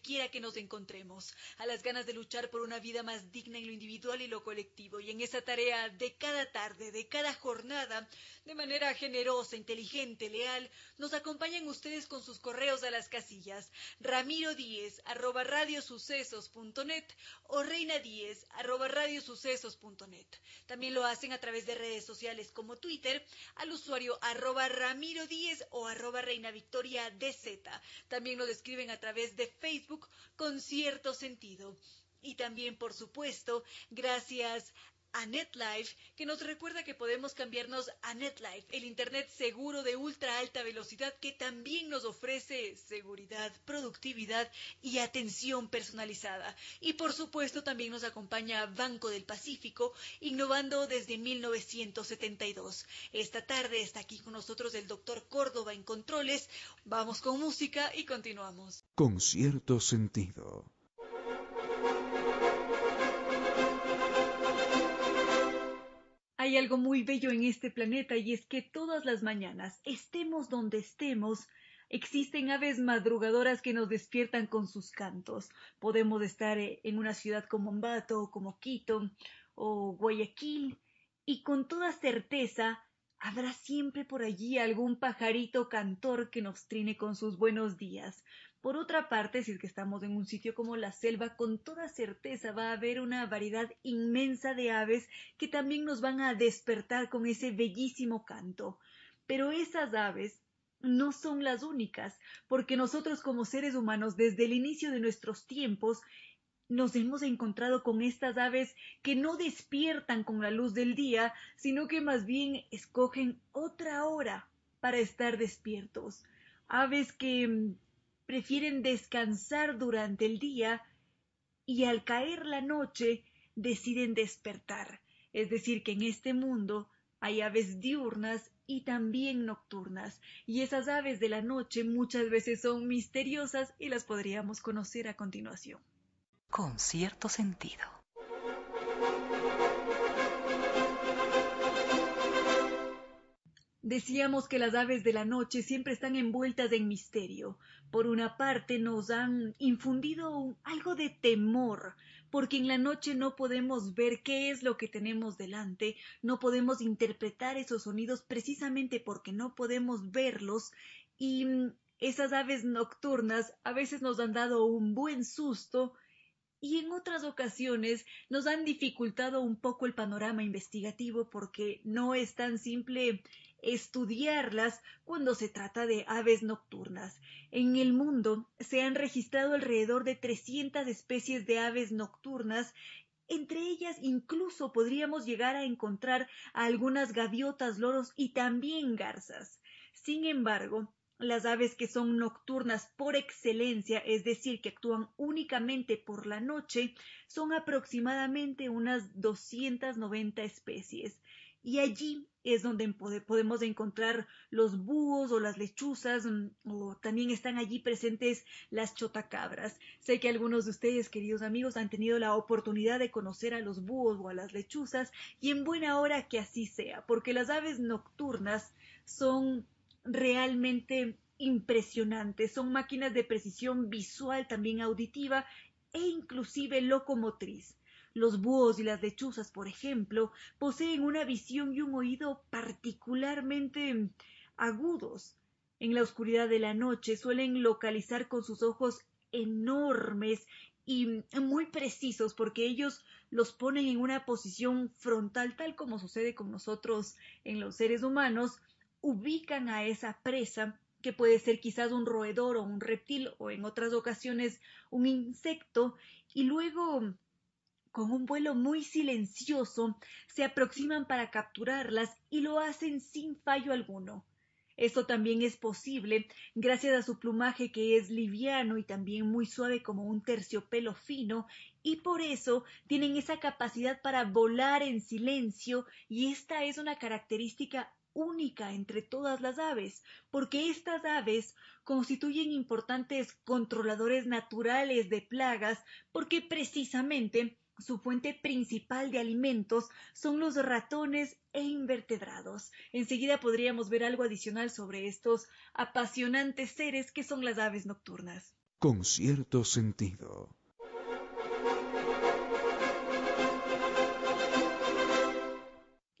quiera que nos encontremos, a las ganas de luchar por una vida más digna en lo individual y lo colectivo. Y en esa tarea de cada tarde, de cada jornada, de manera generosa, inteligente, leal, nos acompañan ustedes con sus correos a las casillas ramiro díez arroba radiosucesos.net o reina díez arroba radiosucesos.net. También lo hacen a través de redes sociales como Twitter al usuario arroba ramiro o arroba reina victoria dz. También lo describen a través de Facebook con cierto sentido. Y también, por supuesto, gracias a NetLife, que nos recuerda que podemos cambiarnos a NetLife, el Internet seguro de ultra alta velocidad que también nos ofrece seguridad, productividad y atención personalizada. Y por supuesto también nos acompaña Banco del Pacífico, innovando desde 1972. Esta tarde está aquí con nosotros el doctor Córdoba en Controles. Vamos con música y continuamos. Con cierto sentido. Hay algo muy bello en este planeta y es que todas las mañanas, estemos donde estemos, existen aves madrugadoras que nos despiertan con sus cantos. Podemos estar eh, en una ciudad como Ambato, como Quito o Guayaquil y con toda certeza Habrá siempre por allí algún pajarito cantor que nos trine con sus buenos días. Por otra parte, si es que estamos en un sitio como la selva, con toda certeza va a haber una variedad inmensa de aves que también nos van a despertar con ese bellísimo canto. Pero esas aves no son las únicas, porque nosotros como seres humanos desde el inicio de nuestros tiempos nos hemos encontrado con estas aves que no despiertan con la luz del día, sino que más bien escogen otra hora para estar despiertos. Aves que prefieren descansar durante el día y al caer la noche deciden despertar. Es decir, que en este mundo hay aves diurnas y también nocturnas, y esas aves de la noche muchas veces son misteriosas y las podríamos conocer a continuación con cierto sentido. Decíamos que las aves de la noche siempre están envueltas en misterio. Por una parte nos han infundido algo de temor, porque en la noche no podemos ver qué es lo que tenemos delante, no podemos interpretar esos sonidos precisamente porque no podemos verlos y esas aves nocturnas a veces nos han dado un buen susto y en otras ocasiones nos han dificultado un poco el panorama investigativo porque no es tan simple estudiarlas cuando se trata de aves nocturnas. En el mundo se han registrado alrededor de 300 especies de aves nocturnas entre ellas incluso podríamos llegar a encontrar algunas gaviotas, loros y también garzas. Sin embargo, las aves que son nocturnas por excelencia, es decir, que actúan únicamente por la noche, son aproximadamente unas 290 especies. Y allí es donde podemos encontrar los búhos o las lechuzas, mm, o también están allí presentes las chotacabras. Sé que algunos de ustedes, queridos amigos, han tenido la oportunidad de conocer a los búhos o a las lechuzas, y en buena hora que así sea, porque las aves nocturnas son realmente impresionantes. Son máquinas de precisión visual, también auditiva e inclusive locomotriz. Los búhos y las lechuzas, por ejemplo, poseen una visión y un oído particularmente agudos. En la oscuridad de la noche suelen localizar con sus ojos enormes y muy precisos porque ellos los ponen en una posición frontal tal como sucede con nosotros en los seres humanos, ubican a esa presa que puede ser quizás un roedor o un reptil o en otras ocasiones un insecto, y luego con un vuelo muy silencioso se aproximan para capturarlas y lo hacen sin fallo alguno. Esto también es posible gracias a su plumaje que es liviano y también muy suave como un terciopelo fino y por eso tienen esa capacidad para volar en silencio y esta es una característica única entre todas las aves, porque estas aves constituyen importantes controladores naturales de plagas, porque precisamente su fuente principal de alimentos son los ratones e invertebrados. Enseguida podríamos ver algo adicional sobre estos apasionantes seres que son las aves nocturnas. Con cierto sentido.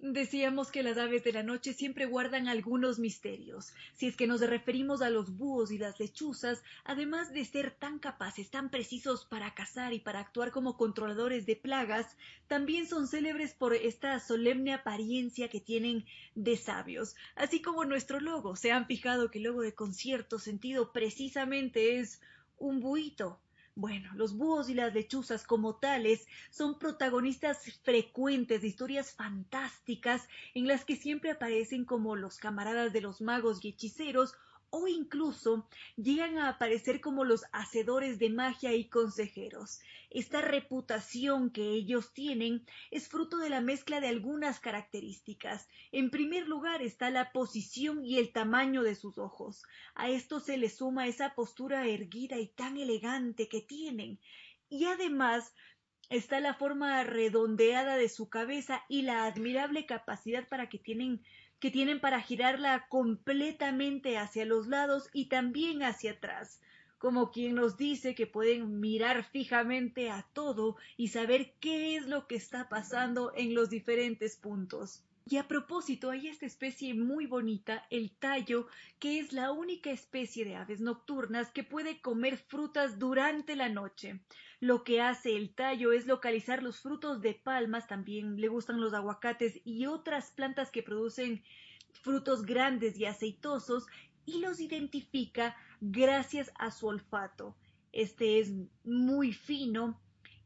Decíamos que las aves de la noche siempre guardan algunos misterios. Si es que nos referimos a los búhos y las lechuzas, además de ser tan capaces, tan precisos para cazar y para actuar como controladores de plagas, también son célebres por esta solemne apariencia que tienen de sabios. Así como nuestro logo, se han fijado que el logo de concierto sentido precisamente es un buito, bueno, los búhos y las lechuzas como tales son protagonistas frecuentes de historias fantásticas en las que siempre aparecen como los camaradas de los magos y hechiceros o incluso llegan a aparecer como los hacedores de magia y consejeros. Esta reputación que ellos tienen es fruto de la mezcla de algunas características. En primer lugar está la posición y el tamaño de sus ojos. A esto se le suma esa postura erguida y tan elegante que tienen. Y además está la forma redondeada de su cabeza y la admirable capacidad para que tienen que tienen para girarla completamente hacia los lados y también hacia atrás, como quien nos dice que pueden mirar fijamente a todo y saber qué es lo que está pasando en los diferentes puntos. Y a propósito, hay esta especie muy bonita, el tallo, que es la única especie de aves nocturnas que puede comer frutas durante la noche. Lo que hace el tallo es localizar los frutos de palmas, también le gustan los aguacates y otras plantas que producen frutos grandes y aceitosos y los identifica gracias a su olfato. Este es muy fino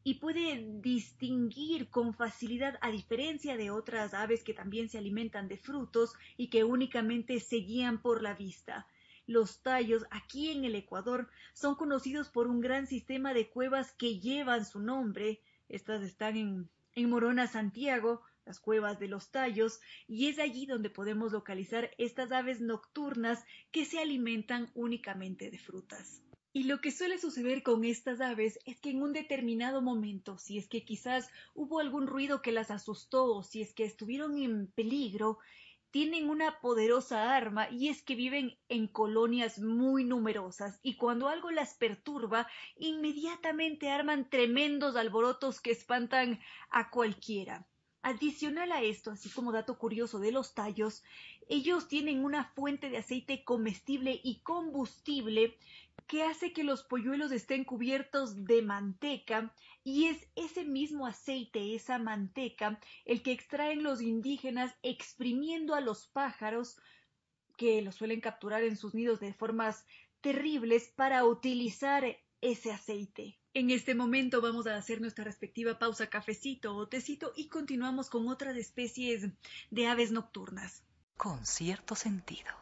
y puede distinguir con facilidad a diferencia de otras aves que también se alimentan de frutos y que únicamente se guían por la vista. Los tallos aquí en el Ecuador son conocidos por un gran sistema de cuevas que llevan su nombre. Estas están en, en Morona, Santiago, las cuevas de los tallos, y es allí donde podemos localizar estas aves nocturnas que se alimentan únicamente de frutas. Y lo que suele suceder con estas aves es que en un determinado momento, si es que quizás hubo algún ruido que las asustó o si es que estuvieron en peligro, tienen una poderosa arma y es que viven en colonias muy numerosas y cuando algo las perturba, inmediatamente arman tremendos alborotos que espantan a cualquiera. Adicional a esto, así como dato curioso de los tallos, ellos tienen una fuente de aceite comestible y combustible que hace que los polluelos estén cubiertos de manteca y es ese mismo aceite, esa manteca, el que extraen los indígenas exprimiendo a los pájaros que los suelen capturar en sus nidos de formas terribles para utilizar ese aceite. En este momento vamos a hacer nuestra respectiva pausa cafecito o tecito y continuamos con otras especies de aves nocturnas. Con cierto sentido.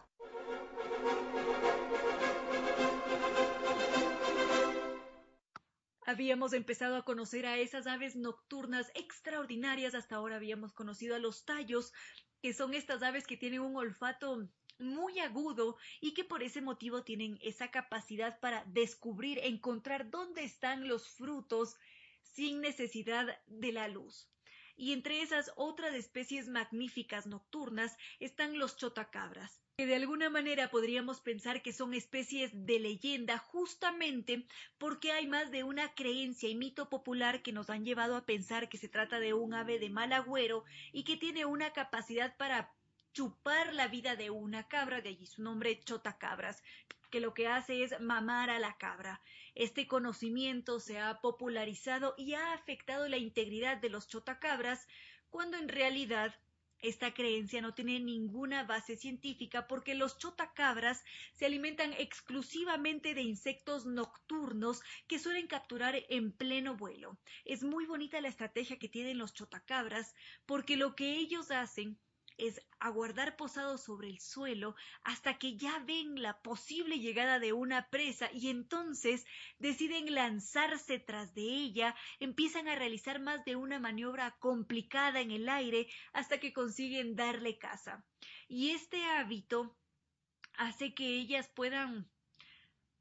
Habíamos empezado a conocer a esas aves nocturnas extraordinarias, hasta ahora habíamos conocido a los tallos, que son estas aves que tienen un olfato muy agudo y que por ese motivo tienen esa capacidad para descubrir, encontrar dónde están los frutos sin necesidad de la luz. Y entre esas otras especies magníficas nocturnas están los chotacabras. que de alguna manera podríamos pensar que son especies de leyenda justamente porque hay más de una creencia y mito popular que nos han llevado a pensar que se trata de un ave de mal agüero y que tiene una capacidad para chupar la vida de una cabra, de allí su nombre chotacabras, que lo que hace es mamar a la cabra. Este conocimiento se ha popularizado y ha afectado la integridad de los chotacabras, cuando en realidad esta creencia no tiene ninguna base científica porque los chotacabras se alimentan exclusivamente de insectos nocturnos que suelen capturar en pleno vuelo. Es muy bonita la estrategia que tienen los chotacabras porque lo que ellos hacen es aguardar posados sobre el suelo hasta que ya ven la posible llegada de una presa y entonces deciden lanzarse tras de ella, empiezan a realizar más de una maniobra complicada en el aire hasta que consiguen darle caza. Y este hábito hace que ellas puedan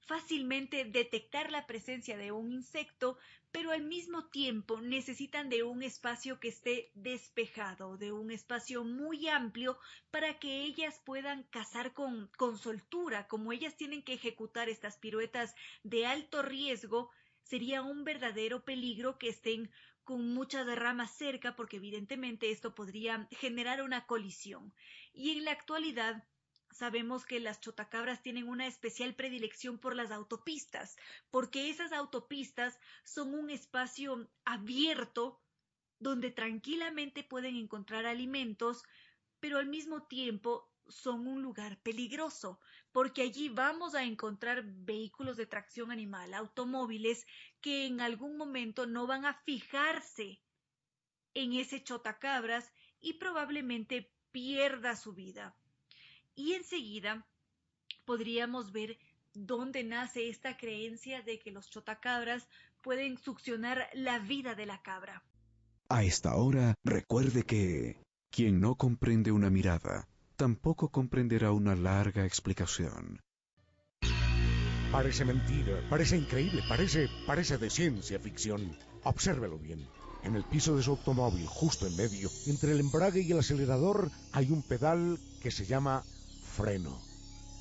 fácilmente detectar la presencia de un insecto, pero al mismo tiempo necesitan de un espacio que esté despejado, de un espacio muy amplio para que ellas puedan cazar con, con soltura, como ellas tienen que ejecutar estas piruetas de alto riesgo, sería un verdadero peligro que estén con muchas ramas cerca porque evidentemente esto podría generar una colisión. Y en la actualidad sabemos que las chotacabras tienen una especial predilección por las autopistas, porque esas autopistas son un espacio abierto donde tranquilamente pueden encontrar alimentos, pero al mismo tiempo son un lugar peligroso, porque allí vamos a encontrar vehículos de tracción animal, automóviles, que en algún momento no van a fijarse en ese chotacabras y probablemente pierda su vida y enseguida podríamos ver dónde nace esta creencia de que los chotacabras pueden succionar la vida de la cabra. A esta hora, recuerde que quien no comprende una mirada, tampoco comprenderá una larga explicación. Parece mentira, parece increíble, parece, parece de ciencia ficción. Obsérvelo bien. En el piso de su automóvil, justo en medio, entre el embrague y el acelerador, hay un pedal que se llama freno.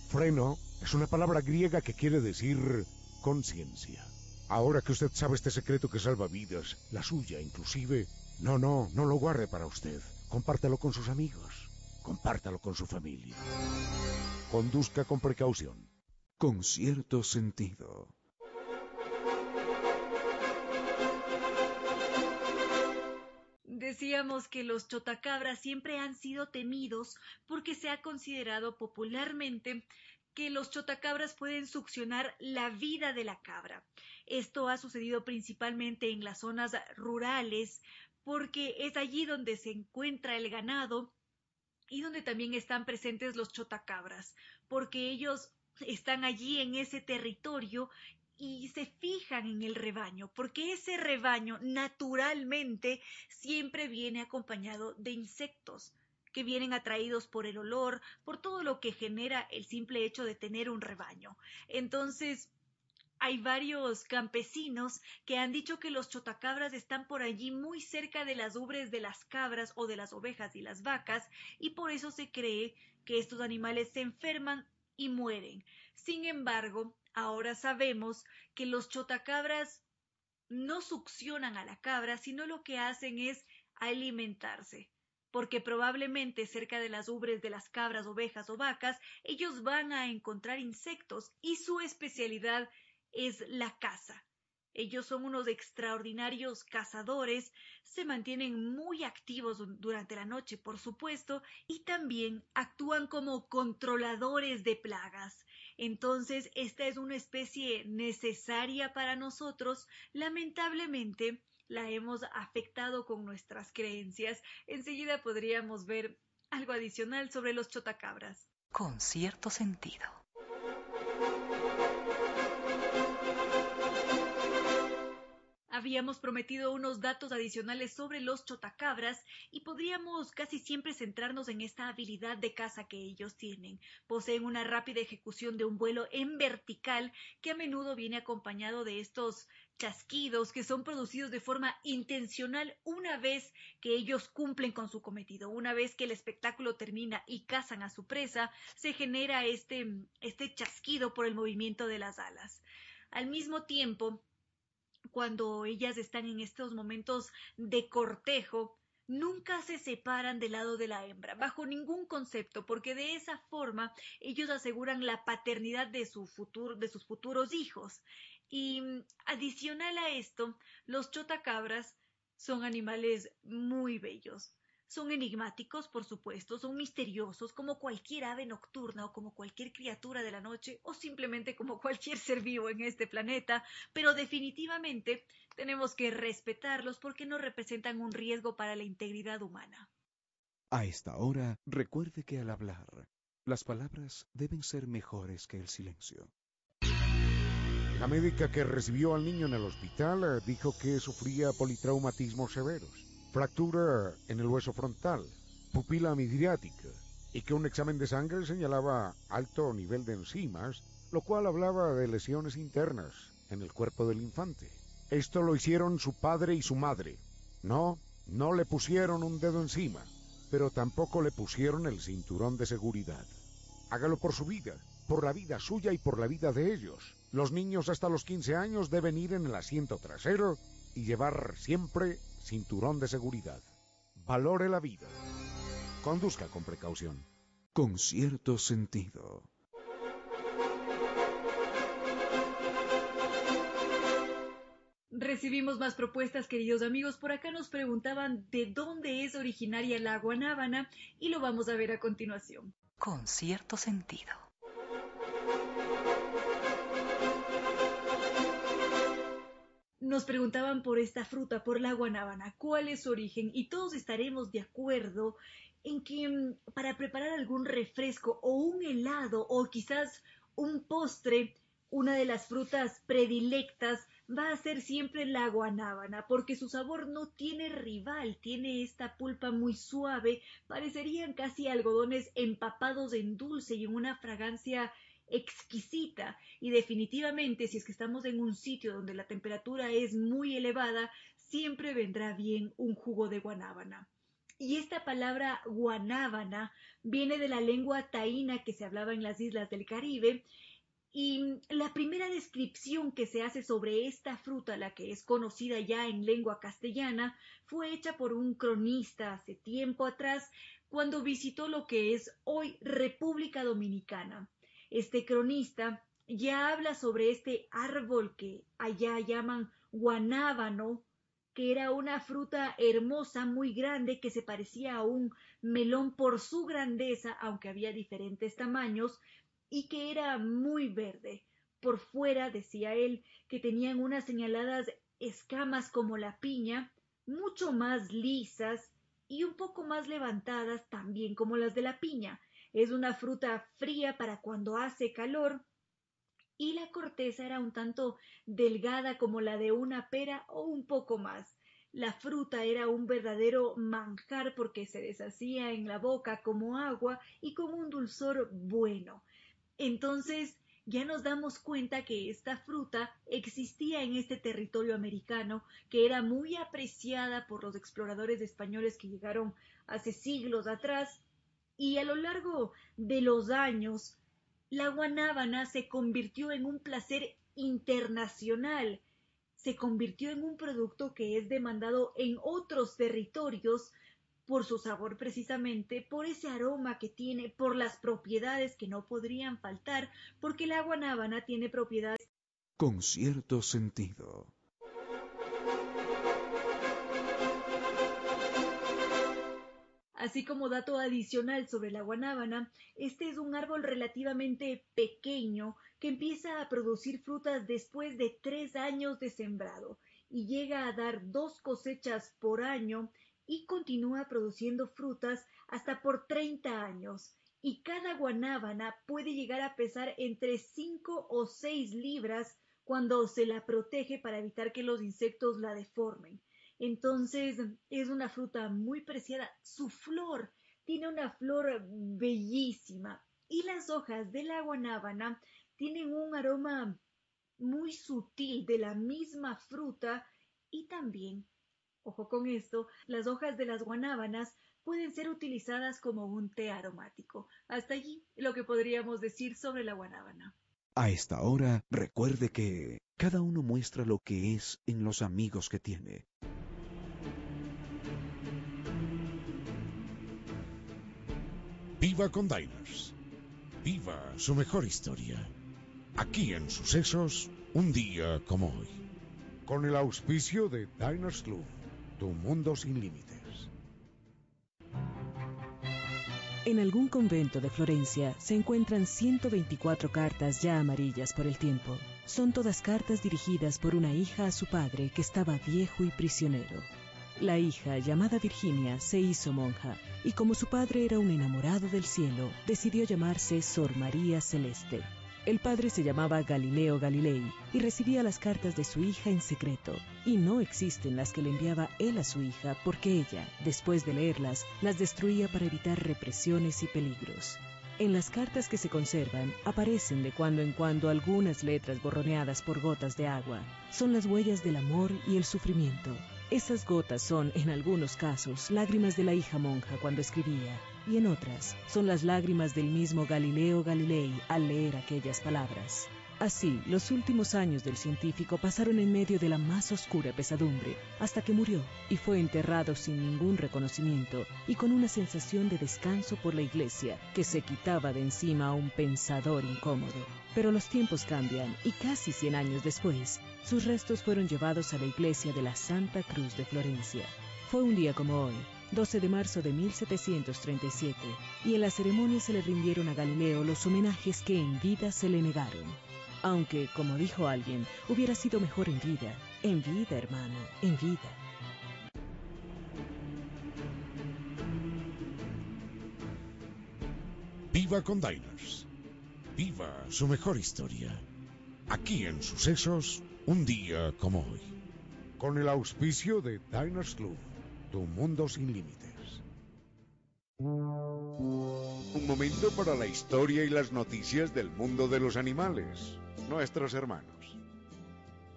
Freno es una palabra griega que quiere decir conciencia. Ahora que usted sabe este secreto que salva vidas, la suya inclusive, no, no, no lo guarde para usted. Compártalo con sus amigos. Compártalo con su familia. Conduzca con precaución. Con cierto sentido. Decíamos que los chotacabras siempre han sido temidos porque se ha considerado popularmente que los chotacabras pueden succionar la vida de la cabra. Esto ha sucedido principalmente en las zonas rurales porque es allí donde se encuentra el ganado y donde también están presentes los chotacabras, porque ellos están allí en ese territorio y se fijan en el rebaño, porque ese rebaño naturalmente siempre viene acompañado de insectos que vienen atraídos por el olor, por todo lo que genera el simple hecho de tener un rebaño. Entonces, hay varios campesinos que han dicho que los chotacabras están por allí muy cerca de las ubres de las cabras o de las ovejas y las vacas y por eso se cree que estos animales se enferman y mueren. Sin embargo, Ahora sabemos que los chotacabras no succionan a la cabra, sino lo que hacen es alimentarse, porque probablemente cerca de las ubres de las cabras, ovejas o vacas, ellos van a encontrar insectos y su especialidad es la caza. Ellos son unos extraordinarios cazadores, se mantienen muy activos durante la noche, por supuesto, y también actúan como controladores de plagas. Entonces, esta es una especie necesaria para nosotros. Lamentablemente, la hemos afectado con nuestras creencias. Enseguida podríamos ver algo adicional sobre los chotacabras. Con cierto sentido. Habíamos prometido unos datos adicionales sobre los chotacabras y podríamos casi siempre centrarnos en esta habilidad de caza que ellos tienen. Poseen una rápida ejecución de un vuelo en vertical que a menudo viene acompañado de estos chasquidos que son producidos de forma intencional una vez que ellos cumplen con su cometido. Una vez que el espectáculo termina y cazan a su presa, se genera este, este chasquido por el movimiento de las alas. Al mismo tiempo, cuando ellas están en estos momentos de cortejo, nunca se separan del lado de la hembra, bajo ningún concepto, porque de esa forma ellos aseguran la paternidad de, sus futuros hijos. Y mm, adicional a esto, los chotacabras son animales muy bellos. Son enigmáticos, por supuesto, son misteriosos como cualquier ave nocturna o como cualquier criatura de la noche o simplemente como cualquier ser vivo en este planeta, pero definitivamente tenemos que respetarlos porque no representan un riesgo para la integridad humana. A esta hora, recuerde que al hablar, las palabras deben ser mejores que el silencio. La médica que recibió al niño en el hospital eh, dijo que sufría politraumatismos severos fractura en el hueso frontal, pupila midriática, y que un examen de sangre señalaba alto nivel de enzimas, lo cual hablaba de lesiones internas en el cuerpo del infante. Esto lo hicieron su padre y su madre. No, no le pusieron un dedo encima, pero tampoco le pusieron el cinturón de seguridad. Hágalo por su vida, por la vida suya y por la vida de ellos. Los niños hasta los 15 años deben ir en el asiento trasero y llevar siempre cinturón de seguridad. Valore la vida. Conduzca con precaución. Con cierto sentido. Recibimos más propuestas, queridos amigos. Por acá nos preguntaban de dónde es originaria la guanábana y lo vamos a ver a continuación. Con cierto sentido. Nos preguntaban por esta fruta, por la guanábana, cuál es su origen y todos estaremos de acuerdo en que mm, para preparar algún refresco o un helado o quizás un postre, una de las frutas predilectas va a ser siempre la guanábana, porque su sabor no tiene rival, tiene esta pulpa muy suave, parecerían casi algodones empapados en dulce y en una fragancia exquisita y definitivamente si es que estamos en un sitio donde la temperatura es muy elevada, siempre vendrá bien un jugo de guanábana. Y esta palabra guanábana viene de la lengua taína que se hablaba en las islas del Caribe y la primera descripción que se hace sobre esta fruta, la que es conocida ya en lengua castellana, fue hecha por un cronista hace tiempo atrás, cuando visitó lo que es hoy República Dominicana. Este cronista ya habla sobre este árbol que allá llaman guanábano, que era una fruta hermosa, muy grande, que se parecía a un melón por su grandeza, aunque había diferentes tamaños, y que era muy verde. Por fuera, decía él, que tenían unas señaladas escamas como la piña, mucho más lisas y un poco más levantadas también como las de la piña, es una fruta fría para cuando hace calor y la corteza era un tanto delgada como la de una pera o un poco más. La fruta era un verdadero manjar porque se deshacía en la boca como agua y con un dulzor bueno. Entonces ya nos damos cuenta que esta fruta existía en este territorio americano, que era muy apreciada por los exploradores españoles que llegaron hace siglos atrás y a lo largo de los años la guanábana se convirtió en un placer internacional, se convirtió en un producto que es demandado en otros territorios por su sabor precisamente, por ese aroma que tiene, por las propiedades que no podrían faltar, porque la guanábana tiene propiedades con cierto sentido. Así como dato adicional sobre la guanábana, este es un árbol relativamente pequeño que empieza a producir frutas después de tres años de sembrado y llega a dar dos cosechas por año y continúa produciendo frutas hasta por 30 años. Y cada guanábana puede llegar a pesar entre 5 o 6 libras cuando se la protege para evitar que los insectos la deformen. Entonces es una fruta muy preciada. Su flor tiene una flor bellísima y las hojas de la guanábana tienen un aroma muy sutil de la misma fruta y también, ojo con esto, las hojas de las guanábanas pueden ser utilizadas como un té aromático. Hasta allí lo que podríamos decir sobre la guanábana. A esta hora, recuerde que cada uno muestra lo que es en los amigos que tiene. Viva con Diners. Viva su mejor historia. Aquí en Sucesos, un día como hoy. Con el auspicio de Diners Club, tu mundo sin límites. En algún convento de Florencia se encuentran 124 cartas ya amarillas por el tiempo. Son todas cartas dirigidas por una hija a su padre que estaba viejo y prisionero. La hija, llamada Virginia, se hizo monja y como su padre era un enamorado del cielo, decidió llamarse Sor María Celeste. El padre se llamaba Galileo Galilei y recibía las cartas de su hija en secreto, y no existen las que le enviaba él a su hija porque ella, después de leerlas, las destruía para evitar represiones y peligros. En las cartas que se conservan aparecen de cuando en cuando algunas letras borroneadas por gotas de agua. Son las huellas del amor y el sufrimiento, esas gotas son, en algunos casos, lágrimas de la hija monja cuando escribía, y en otras son las lágrimas del mismo Galileo Galilei al leer aquellas palabras. Así, los últimos años del científico pasaron en medio de la más oscura pesadumbre, hasta que murió y fue enterrado sin ningún reconocimiento y con una sensación de descanso por la iglesia que se quitaba de encima a un pensador incómodo. Pero los tiempos cambian y casi 100 años después, sus restos fueron llevados a la iglesia de la Santa Cruz de Florencia. Fue un día como hoy, 12 de marzo de 1737, y en la ceremonia se le rindieron a Galileo los homenajes que en vida se le negaron. Aunque, como dijo alguien, hubiera sido mejor en vida. En vida, hermano, en vida. Viva con Diners. Viva su mejor historia. Aquí en Sucesos, un día como hoy. Con el auspicio de Diners Club, tu mundo sin límites. Un momento para la historia y las noticias del mundo de los animales nuestros hermanos.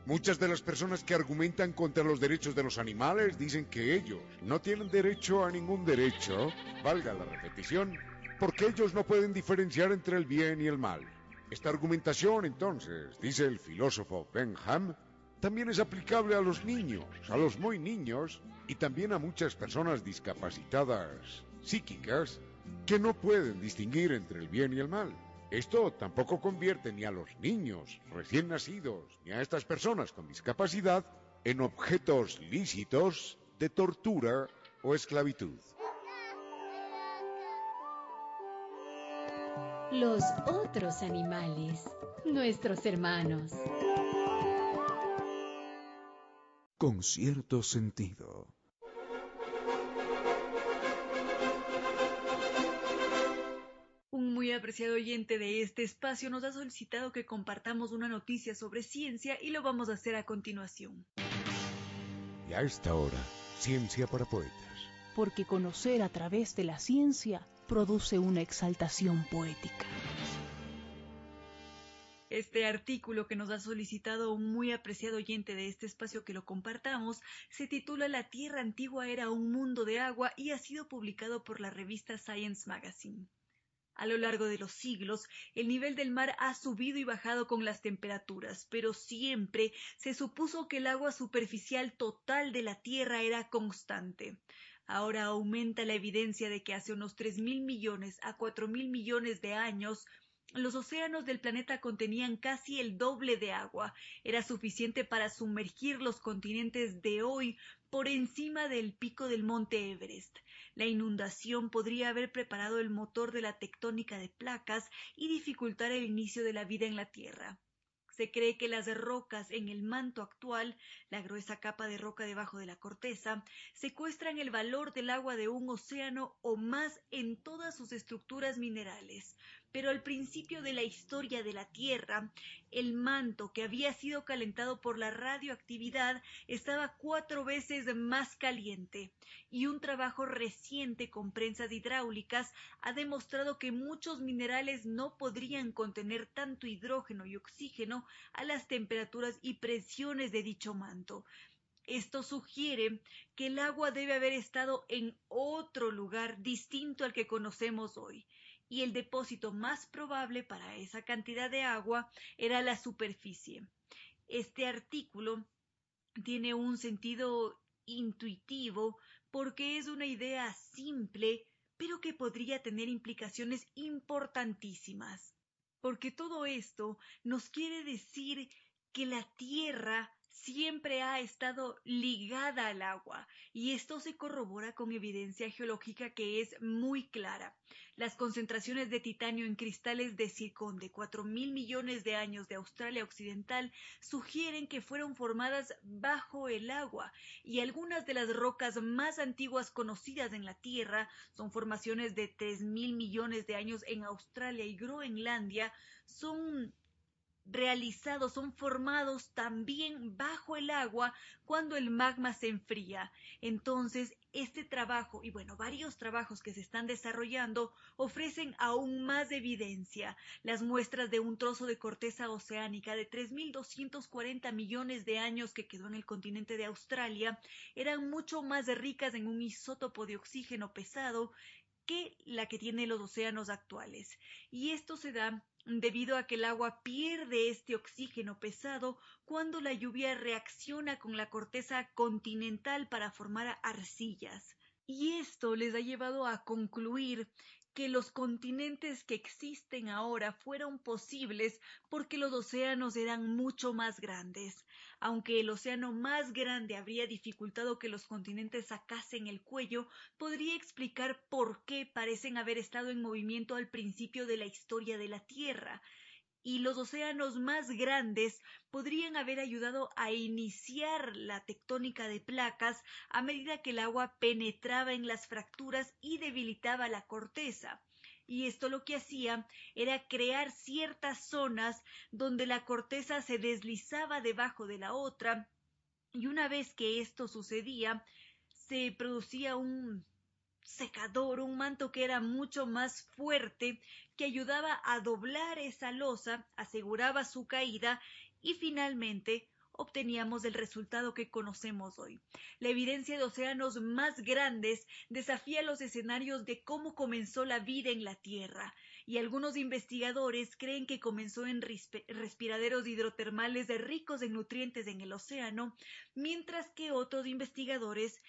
Muchas de las personas que argumentan contra los derechos de los animales dicen que ellos no tienen derecho a ningún derecho, valga la repetición, porque ellos no pueden diferenciar entre el bien y el mal. Esta argumentación, entonces, dice el filósofo Benham, también es aplicable a los niños, a los muy niños y también a muchas personas discapacitadas psíquicas que no pueden distinguir entre el bien y el mal. Esto tampoco convierte ni a los niños recién nacidos ni a estas personas con discapacidad en objetos lícitos de tortura o esclavitud. Los otros animales, nuestros hermanos. Con cierto sentido. apreciado oyente de este espacio nos ha solicitado que compartamos una noticia sobre ciencia y lo vamos a hacer a continuación. Y a esta hora, ciencia para poetas. Porque conocer a través de la ciencia produce una exaltación poética. Este artículo que nos ha solicitado un muy apreciado oyente de este espacio que lo compartamos se titula La Tierra Antigua era un mundo de agua y ha sido publicado por la revista Science Magazine. A lo largo de los siglos, el nivel del mar ha subido y bajado con las temperaturas, pero siempre se supuso que el agua superficial total de la Tierra era constante. Ahora aumenta la evidencia de que hace unos tres mil millones a cuatro mil millones de años los océanos del planeta contenían casi el doble de agua. Era suficiente para sumergir los continentes de hoy por encima del pico del monte Everest. La inundación podría haber preparado el motor de la tectónica de placas y dificultar el inicio de la vida en la Tierra. Se cree que las rocas en el manto actual, la gruesa capa de roca debajo de la corteza, secuestran el valor del agua de un océano o más en todas sus estructuras minerales, pero al principio de la historia de la Tierra, el manto que había sido calentado por la radioactividad estaba cuatro veces más caliente, y un trabajo reciente con prensas hidráulicas ha demostrado que muchos minerales no podrían contener tanto hidrógeno y oxígeno a las temperaturas y presiones de dicho manto. Esto sugiere que el agua debe haber estado en otro lugar distinto al que conocemos hoy, y el depósito más probable para esa cantidad de agua era la superficie. Este artículo tiene un sentido intuitivo porque es una idea simple, pero que podría tener implicaciones importantísimas. Porque todo esto nos quiere decir que la Tierra siempre ha estado ligada al agua y esto se corrobora con evidencia geológica que es muy clara. Las concentraciones de titanio en cristales de zircón de cuatro mil millones de años de Australia Occidental sugieren que fueron formadas bajo el agua y algunas de las rocas más antiguas conocidas en la Tierra son formaciones de tres mil millones de años en Australia y Groenlandia son realizados, son formados también bajo el agua cuando el magma se enfría. Entonces, este trabajo y bueno, varios trabajos que se están desarrollando ofrecen aún más evidencia. Las muestras de un trozo de corteza oceánica de 3.240 millones de años que quedó en el continente de Australia eran mucho más ricas en un isótopo de oxígeno pesado que la que tienen los océanos actuales. Y esto se da debido a que el agua pierde este oxígeno pesado cuando la lluvia reacciona con la corteza continental para formar arcillas. Y esto les ha llevado a concluir que los continentes que existen ahora fueron posibles porque los océanos eran mucho más grandes. Aunque el océano más grande habría dificultado que los continentes sacasen el cuello, podría explicar por qué parecen haber estado en movimiento al principio de la historia de la Tierra y los océanos más grandes podrían haber ayudado a iniciar la tectónica de placas a medida que el agua penetraba en las fracturas y debilitaba la corteza. Y esto lo que hacía era crear ciertas zonas donde la corteza se deslizaba debajo de la otra y una vez que esto sucedía se producía un secador, un manto que era mucho más fuerte, que ayudaba a doblar esa losa, aseguraba su caída y finalmente obteníamos el resultado que conocemos hoy. La evidencia de océanos más grandes desafía los escenarios de cómo comenzó la vida en la Tierra, y algunos investigadores creen que comenzó en respiraderos hidrotermales ricos en nutrientes en el océano, mientras que otros investigadores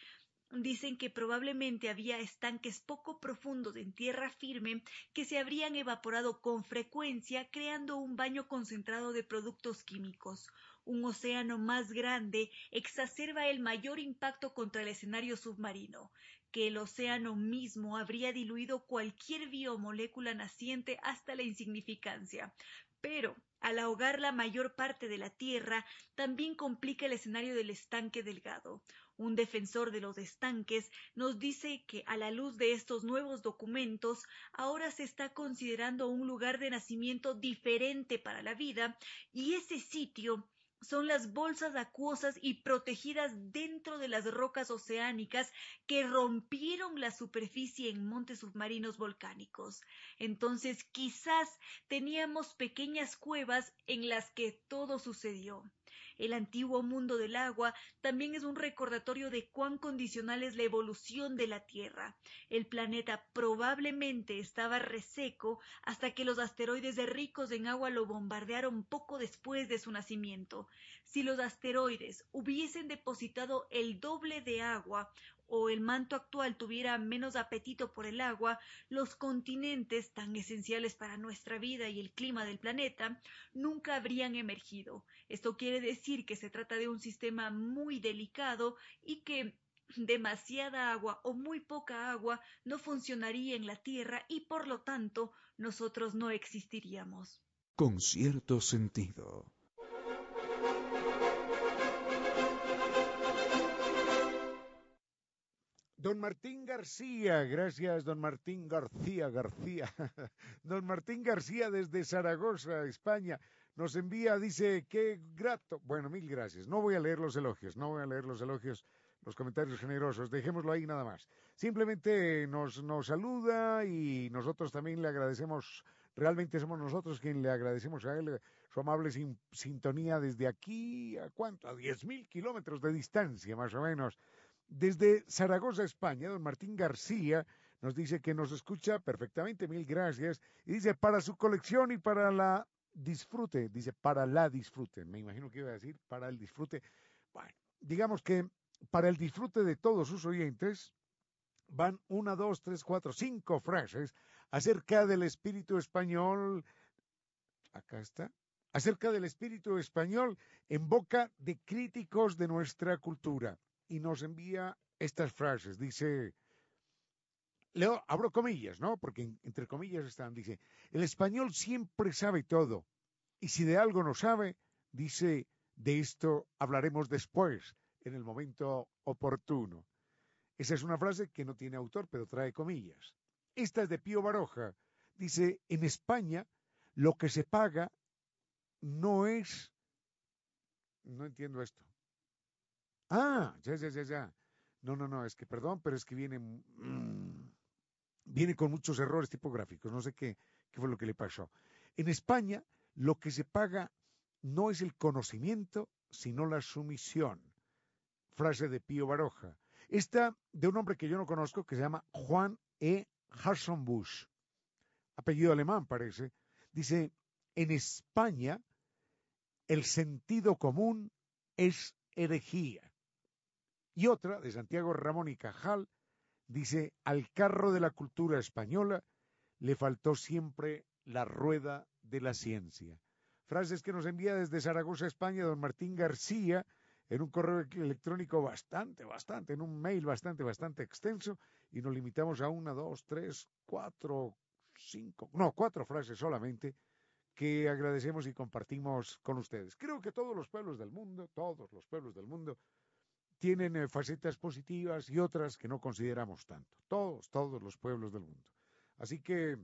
dicen que probablemente había estanques poco profundos en tierra firme que se habrían evaporado con frecuencia creando un baño concentrado de productos químicos. Un océano más grande exacerba el mayor impacto contra el escenario submarino, que el océano mismo habría diluido cualquier biomolécula naciente hasta la insignificancia. Pero al ahogar la mayor parte de la Tierra, también complica el escenario del estanque delgado. Un defensor de los estanques nos dice que a la luz de estos nuevos documentos, ahora se está considerando un lugar de nacimiento diferente para la vida y ese sitio son las bolsas acuosas y protegidas dentro de las rocas oceánicas que rompieron la superficie en montes submarinos volcánicos. Entonces quizás teníamos pequeñas cuevas en las que todo sucedió. El antiguo mundo del agua también es un recordatorio de cuán condicional es la evolución de la Tierra. El planeta probablemente estaba reseco hasta que los asteroides ricos en agua lo bombardearon poco después de su nacimiento. Si los asteroides hubiesen depositado el doble de agua o el manto actual tuviera menos apetito por el agua, los continentes tan esenciales para nuestra vida y el clima del planeta nunca habrían emergido. Esto quiere decir que se trata de un sistema muy delicado y que demasiada agua o muy poca agua no funcionaría en la Tierra y por lo tanto nosotros no existiríamos. Con cierto sentido. Don Martín García, gracias, don Martín García García. Don Martín García desde Zaragoza, España, nos envía, dice, qué grato. Bueno, mil gracias. No voy a leer los elogios, no voy a leer los elogios, los comentarios generosos, dejémoslo ahí nada más. Simplemente nos, nos saluda y nosotros también le agradecemos, realmente somos nosotros quien le agradecemos a él su amable sintonía desde aquí, ¿a cuánto? A diez mil kilómetros de distancia, más o menos desde Zaragoza, España, don Martín García nos dice que nos escucha perfectamente, mil gracias. Y dice, para su colección y para la disfrute, dice, para la disfrute. Me imagino que iba a decir, para el disfrute. Bueno, digamos que para el disfrute de todos sus oyentes, van una, dos, tres, cuatro, cinco frases acerca del espíritu español. Acá está. Acerca del espíritu español en boca de críticos de nuestra cultura y nos envía estas frases. Dice, leo, abro comillas, ¿no? Porque entre comillas están, dice, el español siempre sabe todo. Y si de algo no sabe, dice, de esto hablaremos después, en el momento oportuno. Esa es una frase que no tiene autor, pero trae comillas. Esta es de Pío Baroja. Dice, en España lo que se paga no es... No entiendo esto. Ah, ya, ya, ya, ya. No, no, no, es que perdón, pero es que viene, mm, viene con muchos errores tipográficos. No sé qué, qué fue lo que le pasó. En España, lo que se paga no es el conocimiento, sino la sumisión. Frase de Pío Baroja. Esta de un hombre que yo no conozco, que se llama Juan E. Bush. apellido alemán parece. Dice, en España el sentido común es herejía. Y otra, de Santiago Ramón y Cajal, dice, al carro de la cultura española le faltó siempre la rueda de la ciencia. Frases que nos envía desde Zaragoza, España, don Martín García, en un correo electrónico bastante, bastante, en un mail bastante, bastante extenso, y nos limitamos a una, dos, tres, cuatro, cinco, no, cuatro frases solamente, que agradecemos y compartimos con ustedes. Creo que todos los pueblos del mundo, todos los pueblos del mundo, tienen eh, facetas positivas y otras que no consideramos tanto. Todos, todos los pueblos del mundo. Así que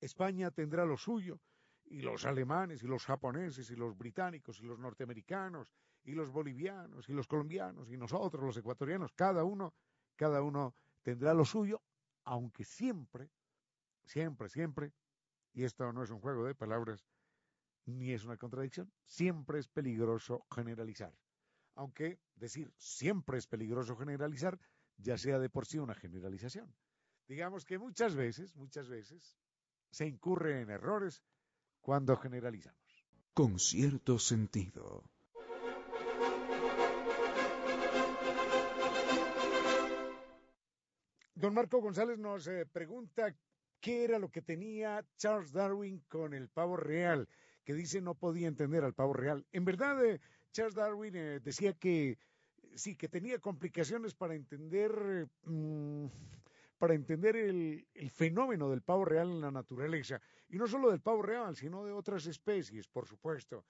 España tendrá lo suyo y los alemanes y los japoneses y los británicos y los norteamericanos y los bolivianos y los colombianos y nosotros los ecuatorianos, cada uno, cada uno tendrá lo suyo, aunque siempre, siempre, siempre, y esto no es un juego de palabras ni es una contradicción, siempre es peligroso generalizar aunque decir siempre es peligroso generalizar, ya sea de por sí una generalización. Digamos que muchas veces, muchas veces, se incurre en errores cuando generalizamos. Con cierto sentido. Don Marco González nos eh, pregunta qué era lo que tenía Charles Darwin con el pavo real, que dice no podía entender al pavo real. En verdad, eh, Charles Darwin eh, decía que sí, que tenía complicaciones para entender, mm, para entender el, fenómeno del pavo real en la naturaleza. Y no solo del pavo real, sino de otras especies, por supuesto.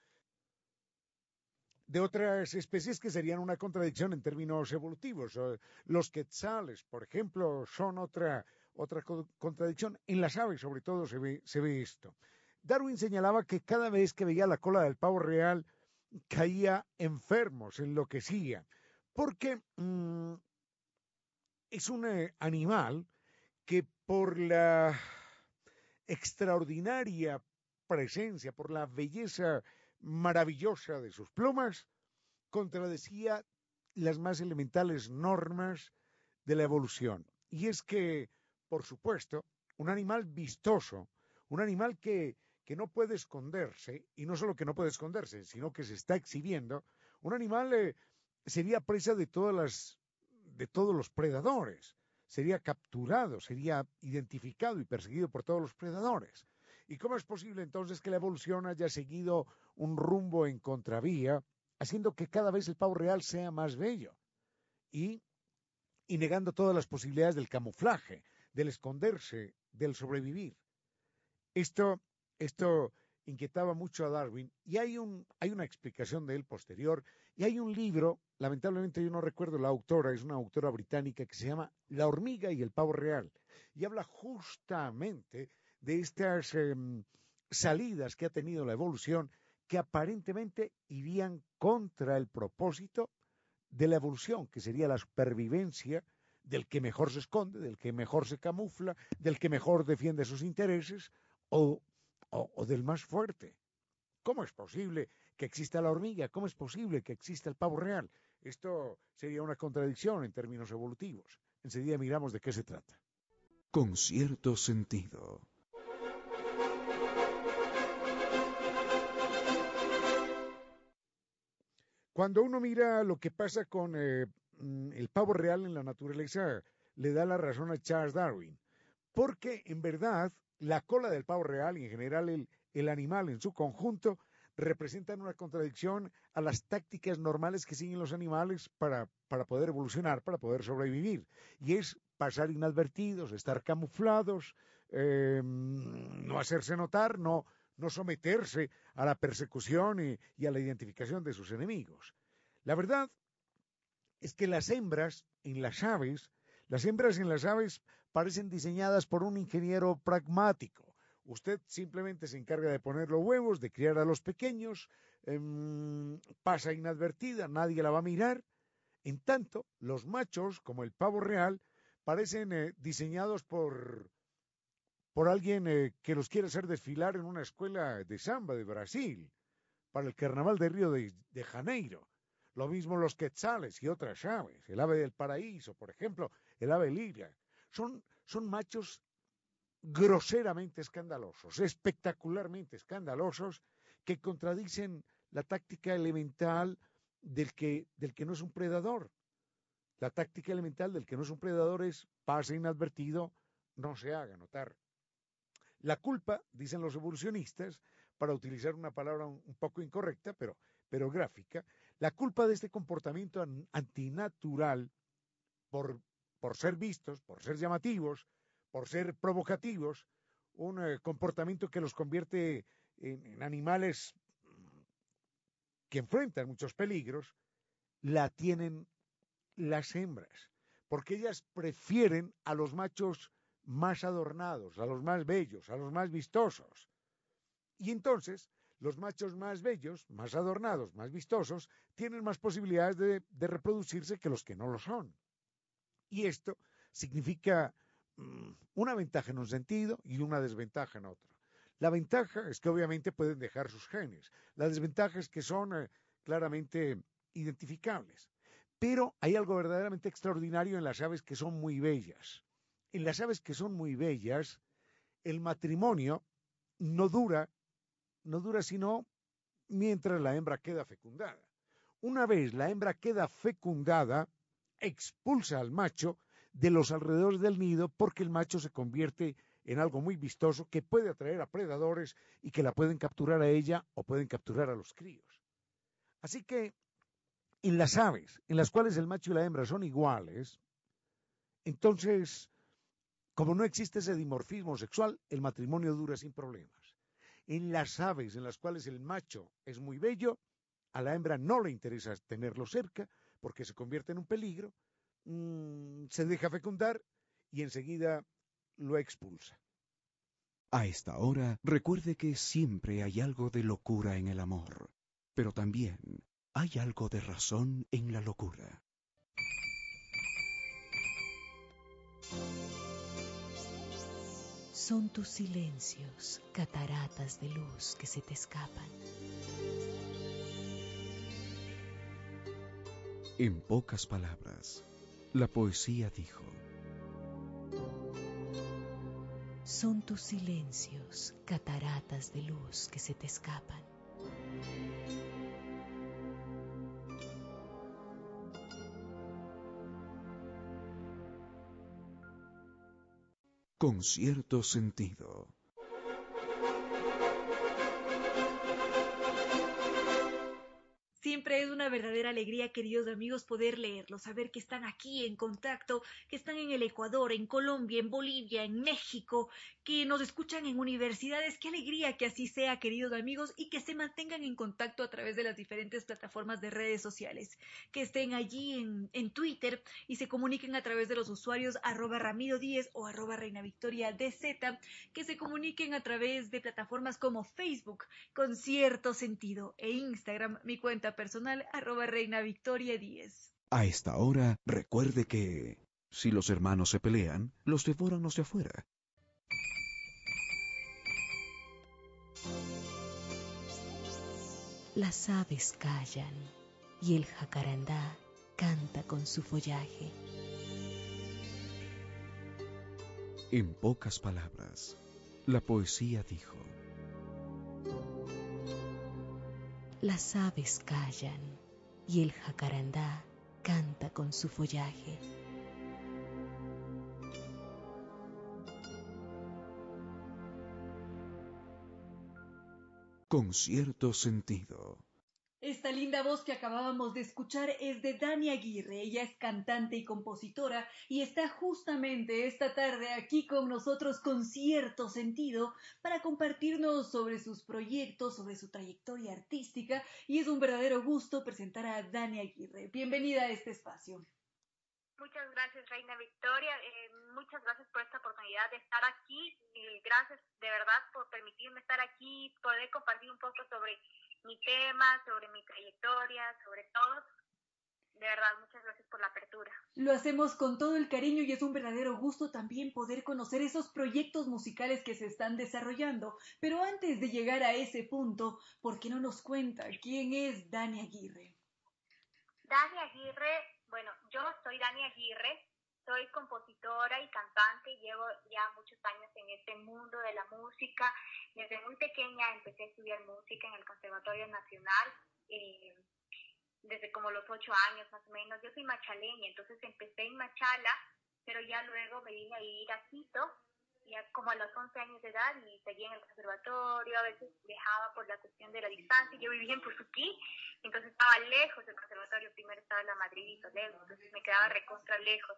De otras especies que serían una contradicción en términos evolutivos. Los quetzales, por ejemplo, son otra, otra contradicción. En las aves, sobre todo, se ve esto. Darwin señalaba que cada vez que veía la cola del pavo real, caía enfermo, se enloquecía, porque mm, es un eh, animal que por la extraordinaria presencia, por la belleza maravillosa de sus plumas, contradecía las más elementales normas de la evolución. Y es que, por supuesto, un animal vistoso, un animal que que no puede esconderse, y no solo que no puede esconderse, sino que se está exhibiendo, un animal eh, sería presa de todas las, de todos los predadores, sería capturado, sería identificado y perseguido por todos los predadores. ¿Y cómo es posible entonces que la evolución haya seguido un rumbo en contravía, haciendo que cada vez el pavo real sea más bello? Y, y negando todas las posibilidades del camuflaje, del esconderse, del sobrevivir. Esto esto inquietaba mucho a Darwin y hay, un, hay una explicación de él posterior y hay un libro, lamentablemente yo no recuerdo la autora, es una autora británica que se llama La hormiga y el pavo real y habla justamente de estas em, salidas que ha tenido la evolución que aparentemente irían contra el propósito de la evolución, que sería la supervivencia del que mejor se esconde, del que mejor se camufla, del que mejor defiende sus intereses o o, del más fuerte. ¿Cómo es posible que exista la hormiga? ¿Cómo es posible que exista el pavo real? Esto sería una contradicción en términos evolutivos. Enseguida miramos de qué se trata. Con cierto sentido. Cuando uno mira lo que pasa con eh, mm, el pavo real en la naturaleza, le da la razón a Charles Darwin. Porque en verdad la cola del pavo real y en general el, el animal en su conjunto representan una contradicción a las tácticas normales que siguen los animales para, para poder evolucionar, para poder sobrevivir. Y es pasar inadvertidos, estar camuflados, em, no hacerse notar, no, no someterse a la persecución y, y, a la identificación de sus enemigos. La verdad es que las hembras en las aves, las hembras en las aves parecen diseñadas por un ingeniero pragmático. Usted simplemente se encarga de poner los huevos, de criar a los pequeños, em, pasa inadvertida, nadie la va a mirar. En tanto, los machos, como el pavo real, parecen eh, diseñados por, por alguien eh, que los quiere hacer desfilar en una escuela de samba de Brasil, para el carnaval de Río de, Janeiro. Lo mismo los quetzales y otras aves, el ave del paraíso, por ejemplo, el ave lira son, son machos groseramente escandalosos, espectacularmente escandalosos, que contradicen la táctica elemental del que, del que no es un predador. La táctica elemental del que no es un predador es pase inadvertido, no se haga notar. La culpa, dicen los evolucionistas, para utilizar una palabra un, poco incorrecta, pero, pero gráfica, la culpa de este comportamiento antinatural por por ser vistos, por ser llamativos, por ser provocativos, un eh, comportamiento que los convierte en, animales que enfrentan muchos peligros, la tienen las hembras, porque ellas prefieren a los machos más adornados, a los más bellos, a los más vistosos. Y entonces, los machos más bellos, más adornados, más vistosos, tienen más posibilidades de reproducirse que los que no lo son. Y esto significa mm, una ventaja en un sentido y una desventaja en otro. La ventaja es que obviamente pueden dejar sus genes. La desventaja es que son eh, claramente identificables. Pero hay algo verdaderamente extraordinario en las aves que son muy bellas. En las aves que son muy bellas, el matrimonio no dura, no dura sino mientras la hembra queda fecundada. Una vez la hembra queda fecundada, expulsa al macho de los alrededores del nido porque el macho se convierte en algo muy vistoso que puede atraer a predadores y que la pueden capturar a ella o pueden capturar a los críos. Así que en las aves, en las cuales el macho y la hembra son iguales, entonces, como no existe ese dimorfismo sexual, el matrimonio dura sin problemas. En las aves en las cuales el macho es muy bello, a la hembra no le interesa tenerlo cerca, porque se convierte en un peligro, mmm, se deja fecundar y enseguida lo expulsa. A esta hora, recuerde que siempre hay algo de locura en el amor, pero también hay algo de razón en la locura. Son tus silencios, cataratas de luz que se te escapan. En pocas palabras, la poesía dijo, Son tus silencios, cataratas de luz que se te escapan. Con cierto sentido. siempre es una verdadera alegría, queridos amigos, poder leerlos, saber que están aquí en contacto, que están en el Ecuador, en Colombia, en Bolivia, en México, que nos escuchan en universidades. Qué alegría que así sea, queridos amigos, y que se mantengan en contacto a través de las diferentes plataformas de redes sociales, que estén allí en, en Twitter y se comuniquen a través de los usuarios arroba Ramiro 10 o arroba Reina Victoria DZ, que se comuniquen a través de plataformas como Facebook, con cierto sentido, e Instagram, mi cuenta personal, arroba Reina Victoria 10. A esta hora, recuerde que si los hermanos se pelean, los devoran los de afuera. Las aves callan y el jacarandá canta con su follaje. En pocas palabras, la poesía dijo, Las aves callan y el jacarandá canta con su follaje. con cierto sentido. Esta linda voz que acabábamos de escuchar es de Dani Aguirre. Ella es cantante y compositora y está justamente esta tarde aquí con nosotros con cierto sentido para compartirnos sobre sus proyectos, sobre su trayectoria artística y es un verdadero gusto presentar a Dani Aguirre. Bienvenida a este espacio. Muchas gracias, Reina Victoria. Eh, muchas gracias por esta oportunidad de estar aquí. Eh, gracias de verdad por permitirme estar aquí, poder compartir un poco sobre mi tema, sobre mi trayectoria, sobre todo. De verdad, muchas gracias por la apertura. Lo hacemos con todo el cariño y es un verdadero gusto también poder conocer esos proyectos musicales que se están desarrollando. Pero antes de llegar a ese punto, ¿por qué no nos cuenta quién es Dani Aguirre? Dani Aguirre bueno, yo soy Dani Aguirre, soy compositora y cantante, llevo ya muchos años en este mundo de la música. Desde muy pequeña empecé a estudiar música en el Conservatorio Nacional, eh, desde como los ocho años más o menos. Yo soy machaleña, entonces empecé en Machala, pero ya luego me vine a ir a Quito ya como a los 11 años de edad y seguía en el conservatorio, a veces viajaba por la cuestión de la distancia, yo vivía en Pusuquí, entonces estaba lejos del conservatorio, primero estaba en la Madrid y Toledo, entonces me quedaba recontra lejos.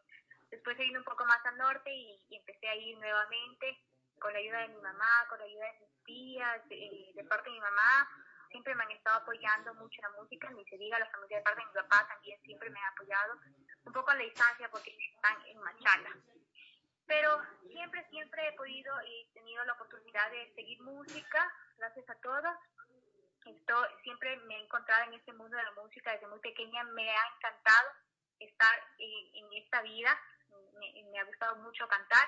Después he ido un poco más al norte y, empecé a ir nuevamente con la ayuda de mi mamá, con la ayuda de mis tías, de, de parte de mi mamá, siempre me han estado apoyando mucho la música, ni se diga la familia de parte de mi papá también siempre me ha apoyado, un poco a la distancia porque están en Machala. Pero siempre, siempre he podido y tenido la oportunidad de seguir música, gracias a todos. Esto, siempre me he encontrado en este mundo de la música desde muy pequeña, me ha encantado estar en, esta vida, me, ha gustado mucho cantar,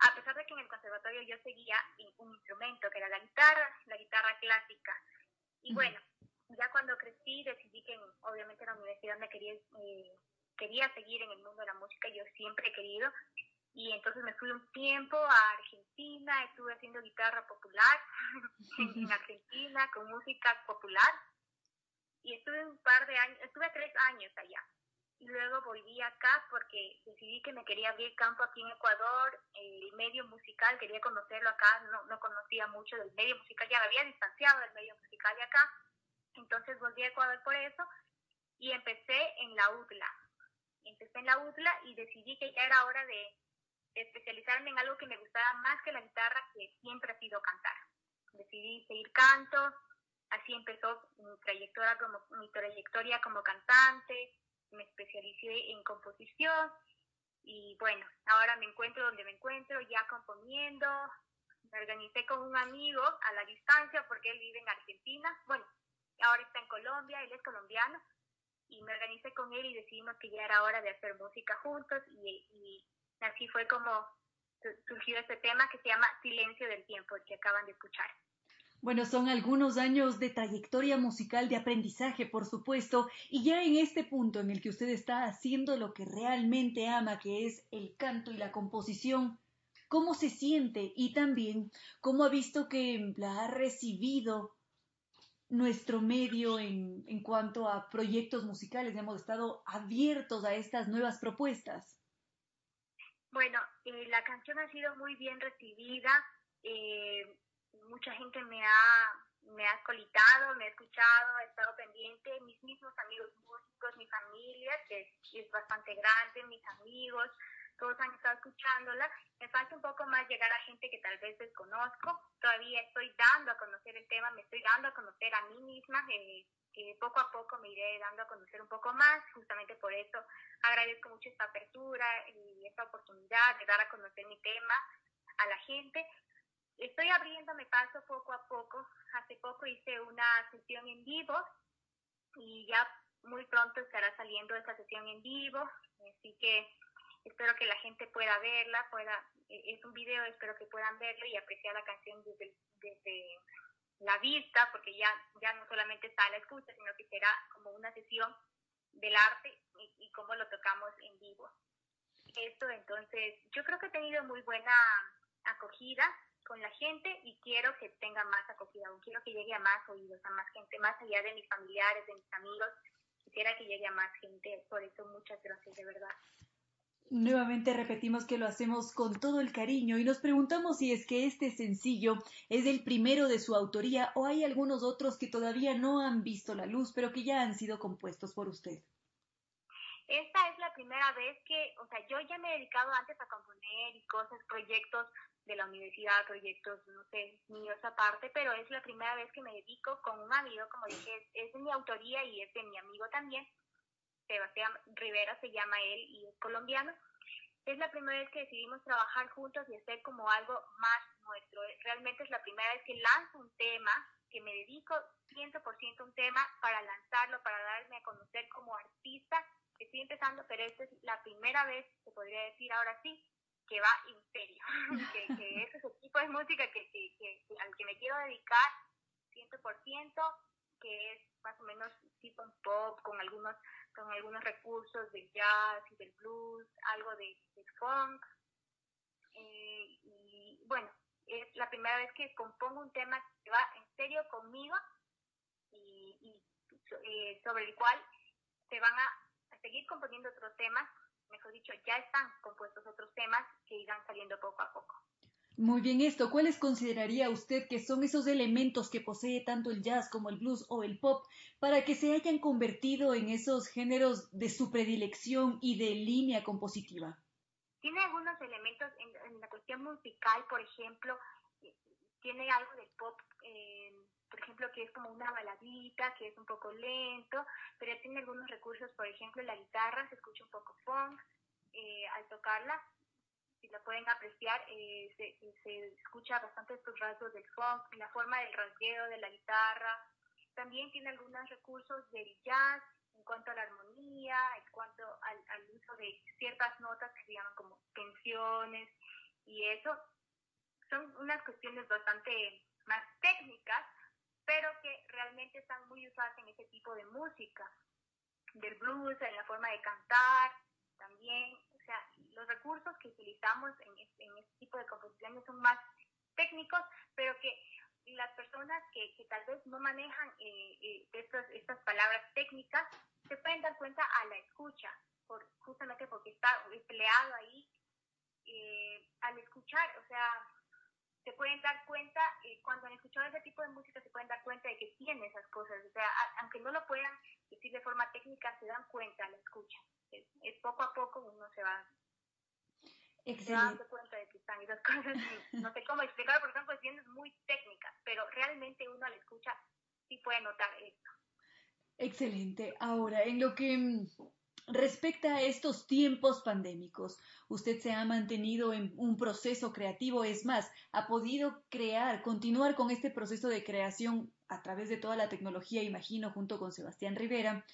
a pesar de que en el conservatorio yo seguía un instrumento que era la guitarra, la guitarra clásica. Y bueno, ya cuando crecí decidí que obviamente en la universidad me quería, eh, quería seguir en el mundo de la música, yo siempre he querido, y entonces me fui un tiempo a Argentina, estuve haciendo guitarra popular en, Argentina con música popular. Y estuve un par de años, estuve tres años allá y luego volví acá porque decidí que me quería abrir campo aquí en Ecuador, el medio musical, quería conocerlo acá, no, no conocía mucho del medio musical, ya me había distanciado del medio musical de acá, entonces volví a Ecuador por eso y empecé en la UTLA. Empecé en la UTLA y decidí que ya era hora de especializarme en algo que me gustaba más que la guitarra, que siempre ha sido cantar. Decidí seguir canto, así empezó mi trayectoria como, mi trayectoria como cantante, me especialicé en composición y bueno, ahora me encuentro donde me encuentro, ya componiendo, me organicé con un amigo a la distancia porque él vive en Argentina, bueno, ahora está en Colombia, él es colombiano, y me organicé con él y decidimos que ya era hora de hacer música juntos. Y, y Así fue como surgió este tema que se llama Silencio del Tiempo, que acaban de escuchar. Bueno, son algunos años de trayectoria musical, de aprendizaje, por supuesto, y ya en este punto en el que usted está haciendo lo que realmente ama, que es el canto y la composición, ¿cómo se siente? Y también, ¿cómo ha visto que la ha recibido nuestro medio en, cuanto a proyectos musicales? Hemos estado abiertos a estas nuevas propuestas. Bueno, eh, la canción ha sido muy bien recibida. Eh, mucha gente me ha, me ha colitado, me ha escuchado, he estado pendiente, mis mismos amigos músicos, mi familia, que es, bastante grande, mis amigos, todos han estado escuchándola. Me falta un poco más llegar a gente que tal vez desconozco. Todavía estoy dando a conocer el tema, me estoy dando a conocer a mí misma. Eh, poco a poco me iré dando a conocer un poco más. Justamente por eso agradezco mucho esta apertura y esta oportunidad de dar a conocer mi tema a la gente. Estoy abriéndome paso poco a poco. Hace poco hice una sesión en vivo y ya muy pronto estará saliendo esa sesión en vivo. Así que espero que la gente pueda verla, pueda, e, es un video, espero que puedan verlo y apreciar la canción desde, desde la vista, porque ya, ya no solamente está la escucha, sino que será como una sesión del arte y, y cómo lo tocamos en vivo. Esto entonces, yo creo que he tenido muy buena acogida con la gente y quiero que tenga más acogida, quiero que llegue a más oídos, a más gente, más allá de mis familiares, de mis amigos, quisiera que llegue a más gente, por eso muchas gracias de verdad. Nuevamente repetimos que lo hacemos con todo el cariño y nos preguntamos si es que este sencillo es el primero de su autoría o hay algunos otros que todavía no han visto la luz pero que ya han sido compuestos por usted. Esta primera vez que, o sea, yo ya me he dedicado antes a componer y cosas, proyectos de la universidad, proyectos, no sé, míos aparte, pero es la primera vez que me dedico con un amigo, como dije, es, de mi autoría y es de mi amigo también, Sebastián Rivera se llama él y es colombiano. Es la primera vez que decidimos trabajar juntos y hacer como algo más nuestro. Realmente es la primera vez que lanzo un tema, que me dedico 100% a un tema para lanzarlo, para darme a conocer como artista. Estoy empezando, pero esta es la primera vez, se podría decir ahora sí, que va en serio, que, que ese es el tipo de música que, que, al que me quiero dedicar 100%, que es más o menos tipo pop, con algunos, con algunos recursos del jazz y del blues, algo de, funk. Eh, y bueno, es la primera vez que compongo un tema que va en serio conmigo y, y eh, sobre el cual se van a seguir componiendo otros temas mejor dicho, ya están compuestos otros temas que irán saliendo poco a poco. Muy bien, esto, ¿cuáles consideraría usted que son esos elementos que posee tanto el jazz como el blues o el pop para que se hayan convertido en esos géneros de su predilección y de línea compositiva? Tiene algunos elementos en, la cuestión musical, por ejemplo, eh, tiene algo del pop eh, por ejemplo, que es como una baladita, que es un poco lento, pero tiene algunos recursos, por ejemplo, la guitarra se escucha un poco funk eh, al tocarla, si la pueden apreciar, eh, se, se, escucha bastante estos rasgos del funk, la forma del rasgueo de la guitarra, también tiene algunos recursos del jazz en cuanto a la armonía, en cuanto al, al uso de ciertas notas que se llaman como tensiones y eso, son unas cuestiones bastante más técnicas, pero que realmente están muy usadas en ese tipo de música, del blues, en la forma de cantar, también, o sea, los recursos que utilizamos en, este, tipo de composiciones son más técnicos, pero que las personas que, tal vez no manejan eh, eh, estas, estas palabras técnicas se pueden dar cuenta a la escucha, por, justamente porque está empleado ahí eh, al escuchar, o sea, se pueden dar cuenta, eh, cuando han escuchado ese tipo de música, se pueden dar cuenta de que tiene esas cosas. O sea, aunque no lo puedan decir de forma técnica, se dan cuenta, la escucha. Es, poco a poco uno se va, dando cuenta de que están esas cosas. no sé cómo explicarlo porque son cuestiones muy técnicas, pero realmente uno al escucha sí puede notar esto. Excelente. Ahora, en lo que Respecta a estos tiempos pandémicos, usted se ha mantenido en un proceso creativo, es más, ha podido crear, continuar con este proceso de creación a través de toda la tecnología, imagino, junto con Sebastián Rivera.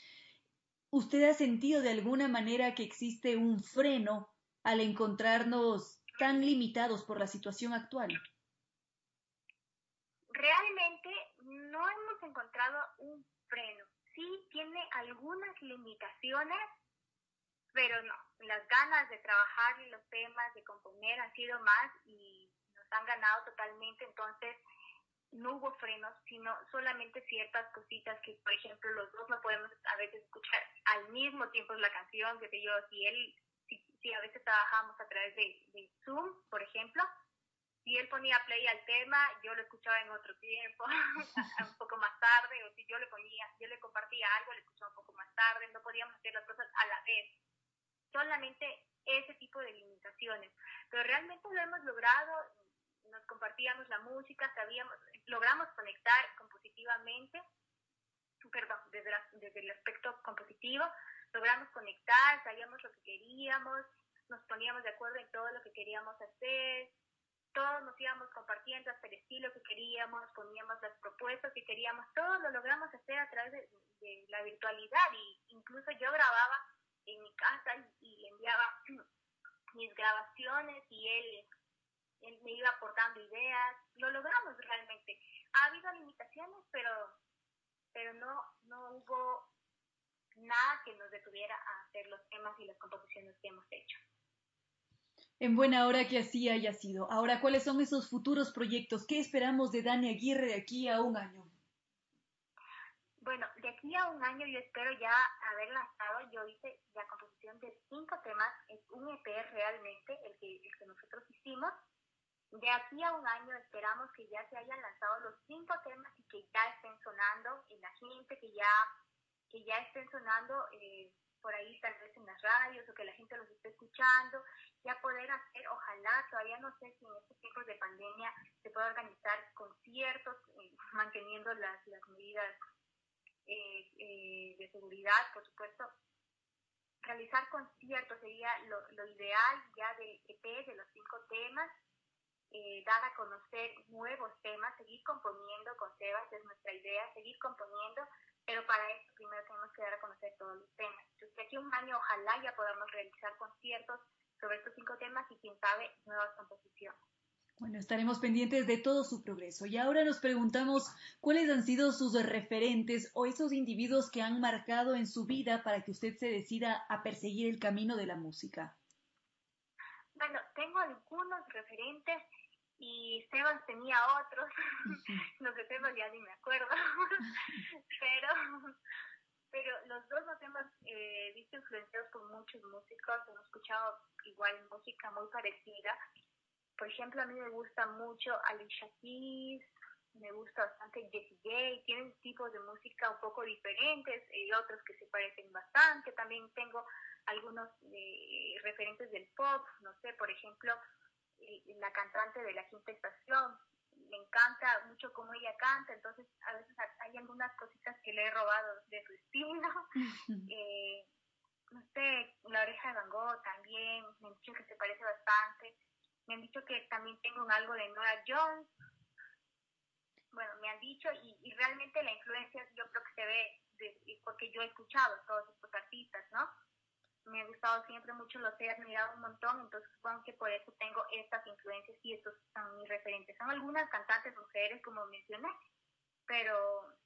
¿Usted ha sentido de alguna manera que existe un freno al encontrarnos tan limitados por la situación actual? Realmente no hemos encontrado un freno. Sí tiene algunas limitaciones pero no, las ganas de trabajar los temas, de componer han sido más y nos han ganado totalmente, entonces no hubo frenos, sino solamente ciertas cositas que, por ejemplo, los dos no podemos a veces escuchar al mismo tiempo la canción, que sé yo, si él, si, a veces trabajamos a través de, Zoom, por ejemplo, si él ponía play al tema, yo lo escuchaba en otro tiempo, un poco más tarde, o si yo le ponía, yo le compartía algo, le escuchaba un poco más tarde, no podíamos hacer las cosas a la vez. Solamente ese tipo de limitaciones. Pero realmente lo hemos logrado, nos compartíamos la música, sabíamos, logramos conectar compositivamente, perdón, desde, desde el aspecto compositivo, logramos conectar, sabíamos lo que queríamos, nos poníamos de acuerdo en todo lo que queríamos hacer, todos nos íbamos compartiendo hasta el estilo que queríamos, poníamos las propuestas que queríamos, todo lo logramos hacer a través de, la virtualidad y incluso yo grababa en mi casa y, le enviaba mis grabaciones y él, él me iba aportando ideas, lo logramos realmente. Ha habido limitaciones, pero, pero no, no hubo nada que nos detuviera a hacer los temas y las composiciones que hemos hecho. En buena hora que así haya sido. Ahora, ¿cuáles son esos futuros proyectos? ¿Qué esperamos de Dani Aguirre de aquí a un año? Bueno, de aquí a un año yo espero ya haber lanzado, yo hice la composición de cinco temas, es un EP realmente, el que, el que nosotros hicimos. De aquí a un año esperamos que ya se hayan lanzado los cinco temas y que ya estén sonando en la gente, que ya, que ya estén sonando eh, por ahí tal vez en las radios o que la gente los esté escuchando, ya poder hacer, ojalá, todavía no sé si en estos tiempos de pandemia se puede organizar conciertos eh, manteniendo las, las medidas eh, eh, de seguridad, por supuesto. Realizar conciertos sería lo, lo ideal ya del EP, de los cinco temas, dar a conocer nuevos temas, seguir componiendo con Sebas, es nuestra idea, seguir componiendo, pero para eso primero tenemos que dar a conocer todos los temas. Entonces, de aquí a un año ojalá ya podamos realizar conciertos sobre estos cinco temas y quién sabe, nuevas composiciones. Bueno, estaremos pendientes de todo su progreso. Y ahora nos preguntamos cuáles han sido sus referentes o esos individuos que han marcado en su vida para que usted se decida a perseguir el camino de la música. Bueno, tengo algunos referentes y Sebas tenía otros, los de Sebas ya ni me acuerdo, pero, pero los dos nos hemos eh, visto influenciados por muchos músicos, hemos escuchado igual música muy parecida. Por ejemplo, a mí me gusta mucho Alicia Keys, me gusta bastante Jessie J, tienen tipos de música un poco diferentes y otros que se parecen bastante. También tengo algunos eh, referentes del pop, no sé, por ejemplo, la cantante de la quinta estación. Me encanta mucho cómo ella canta, entonces a veces hay algunas cositas que le he robado de su estilo. eh, no sé, la oreja de Van Gogh también, me han dicho que se parece bastante. Me han dicho que también tengo un algo de Nora Jones. Bueno, me han dicho, y, y realmente la influencia yo creo que se ve de, porque yo he escuchado todos estos artistas, ¿no? Me ha gustado siempre mucho, los he admirado un montón, entonces supongo que por eso tengo estas influencias y estos son mis referentes. Son algunas cantantes mujeres, como mencioné, pero,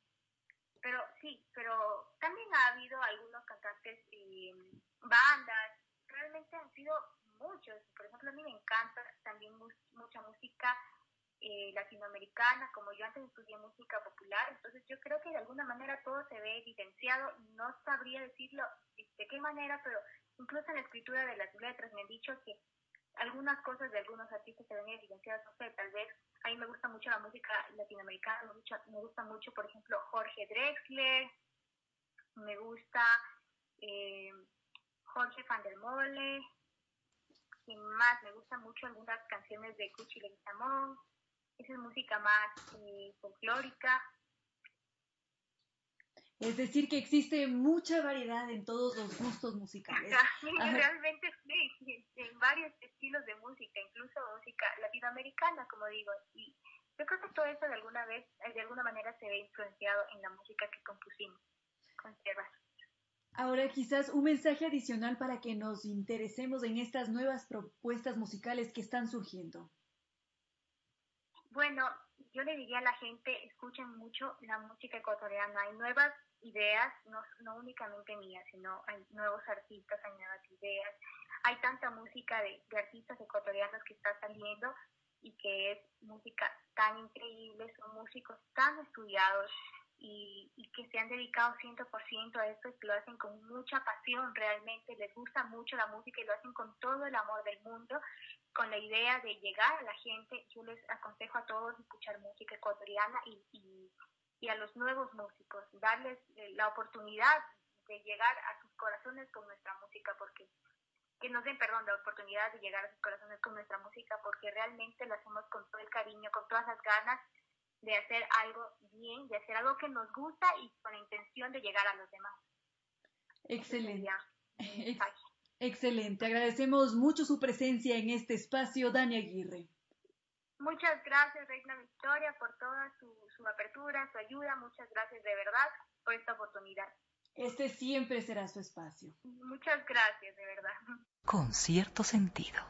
pero sí, pero también ha habido algunos cantantes y bandas, realmente han sido muchos. Por ejemplo, a mí me encanta también mucha música eh, latinoamericana, como yo antes estudié música popular, entonces yo creo que de alguna manera todo se ve evidenciado, no sabría decirlo de qué manera, pero incluso en la escritura de las letras me han dicho que algunas cosas de algunos artistas se ven evidenciadas, no sé, tal vez a mí me gusta mucho la música latinoamericana, me, me gusta mucho, por ejemplo, Jorge Drexler, me gusta eh, Jorge Van der Mole, y más, me gustan mucho algunas canciones de Cuchi Leguizamón, esa es música más eh, folclórica. Es decir, que existe mucha variedad en todos los gustos musicales. realmente sí, en varios estilos de música, incluso música latinoamericana, como digo. Y yo creo que todo eso de alguna vez, de alguna manera se ve influenciado en la música que compusimos con Ahora quizás un mensaje adicional para que nos interesemos en estas nuevas propuestas musicales que están surgiendo. Bueno, yo le diría a la gente, escuchen mucho la música ecuatoriana. Hay nuevas ideas, no, no únicamente mías, sino hay nuevos artistas, hay nuevas ideas. Hay tanta música de, de artistas ecuatorianos que está saliendo y que es música tan increíble, son músicos tan estudiados y, y, que se han dedicado 100% a esto y lo hacen con mucha pasión realmente, les gusta mucho la música y lo hacen con todo el amor del mundo con la idea de llegar a la gente, yo les aconsejo a todos escuchar música ecuatoriana y, y, y a los nuevos músicos, darles eh, la oportunidad de llegar a sus corazones con nuestra música, porque que nos den, perdón, la oportunidad de llegar a sus corazones con nuestra música, porque realmente lo hacemos con todo el cariño, con todas las ganas de hacer algo bien, de hacer algo que nos gusta y con la intención de llegar a los demás. Excelente. Excelente. Agradecemos mucho su presencia en este espacio, Dani Aguirre. Muchas gracias, Reina Victoria, por toda su, su apertura, su ayuda. Muchas gracias de verdad por esta oportunidad. Este siempre será su espacio. Muchas gracias, de verdad. Con cierto sentido.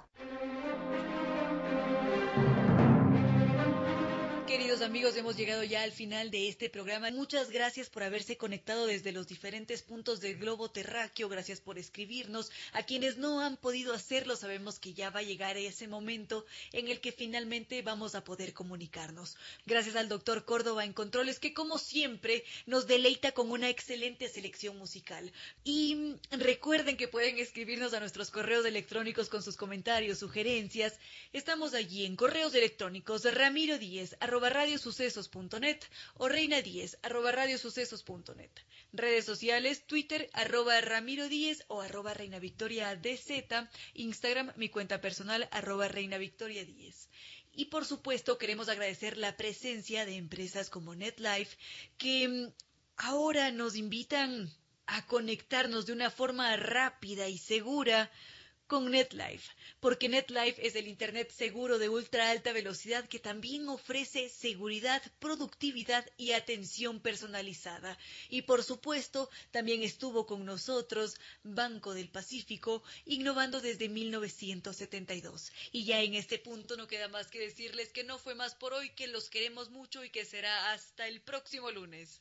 Queridos amigos, hemos llegado ya al final de este programa. Muchas gracias por haberse conectado desde los diferentes puntos del globo terráqueo. Gracias por escribirnos. A quienes no han podido hacerlo, sabemos que ya va a llegar ese momento en el que finalmente vamos a poder comunicarnos. Gracias al doctor Córdoba en Controles, que como siempre nos deleita con una excelente selección musical. Y recuerden que pueden escribirnos a nuestros correos electrónicos con sus comentarios, sugerencias. Estamos allí en correos electrónicos ramiro 10 arroba radiosucesos.net o reina 10 arroba radiosucesos.net. Redes sociales, Twitter arroba ramiro 10 o arroba reina victoria DZ, Instagram mi cuenta personal arroba reina victoria 10. Y por supuesto queremos agradecer la presencia de empresas como NetLife que mm, ahora nos invitan a conectarnos de una forma rápida y segura con NetLife, porque NetLife es el Internet seguro de ultra alta velocidad que también ofrece seguridad, productividad y atención personalizada. Y por supuesto, también estuvo con nosotros Banco del Pacífico, innovando desde 1972. Y ya en este punto no queda más que decirles que no fue más por hoy, que los queremos mucho y que será hasta el próximo lunes.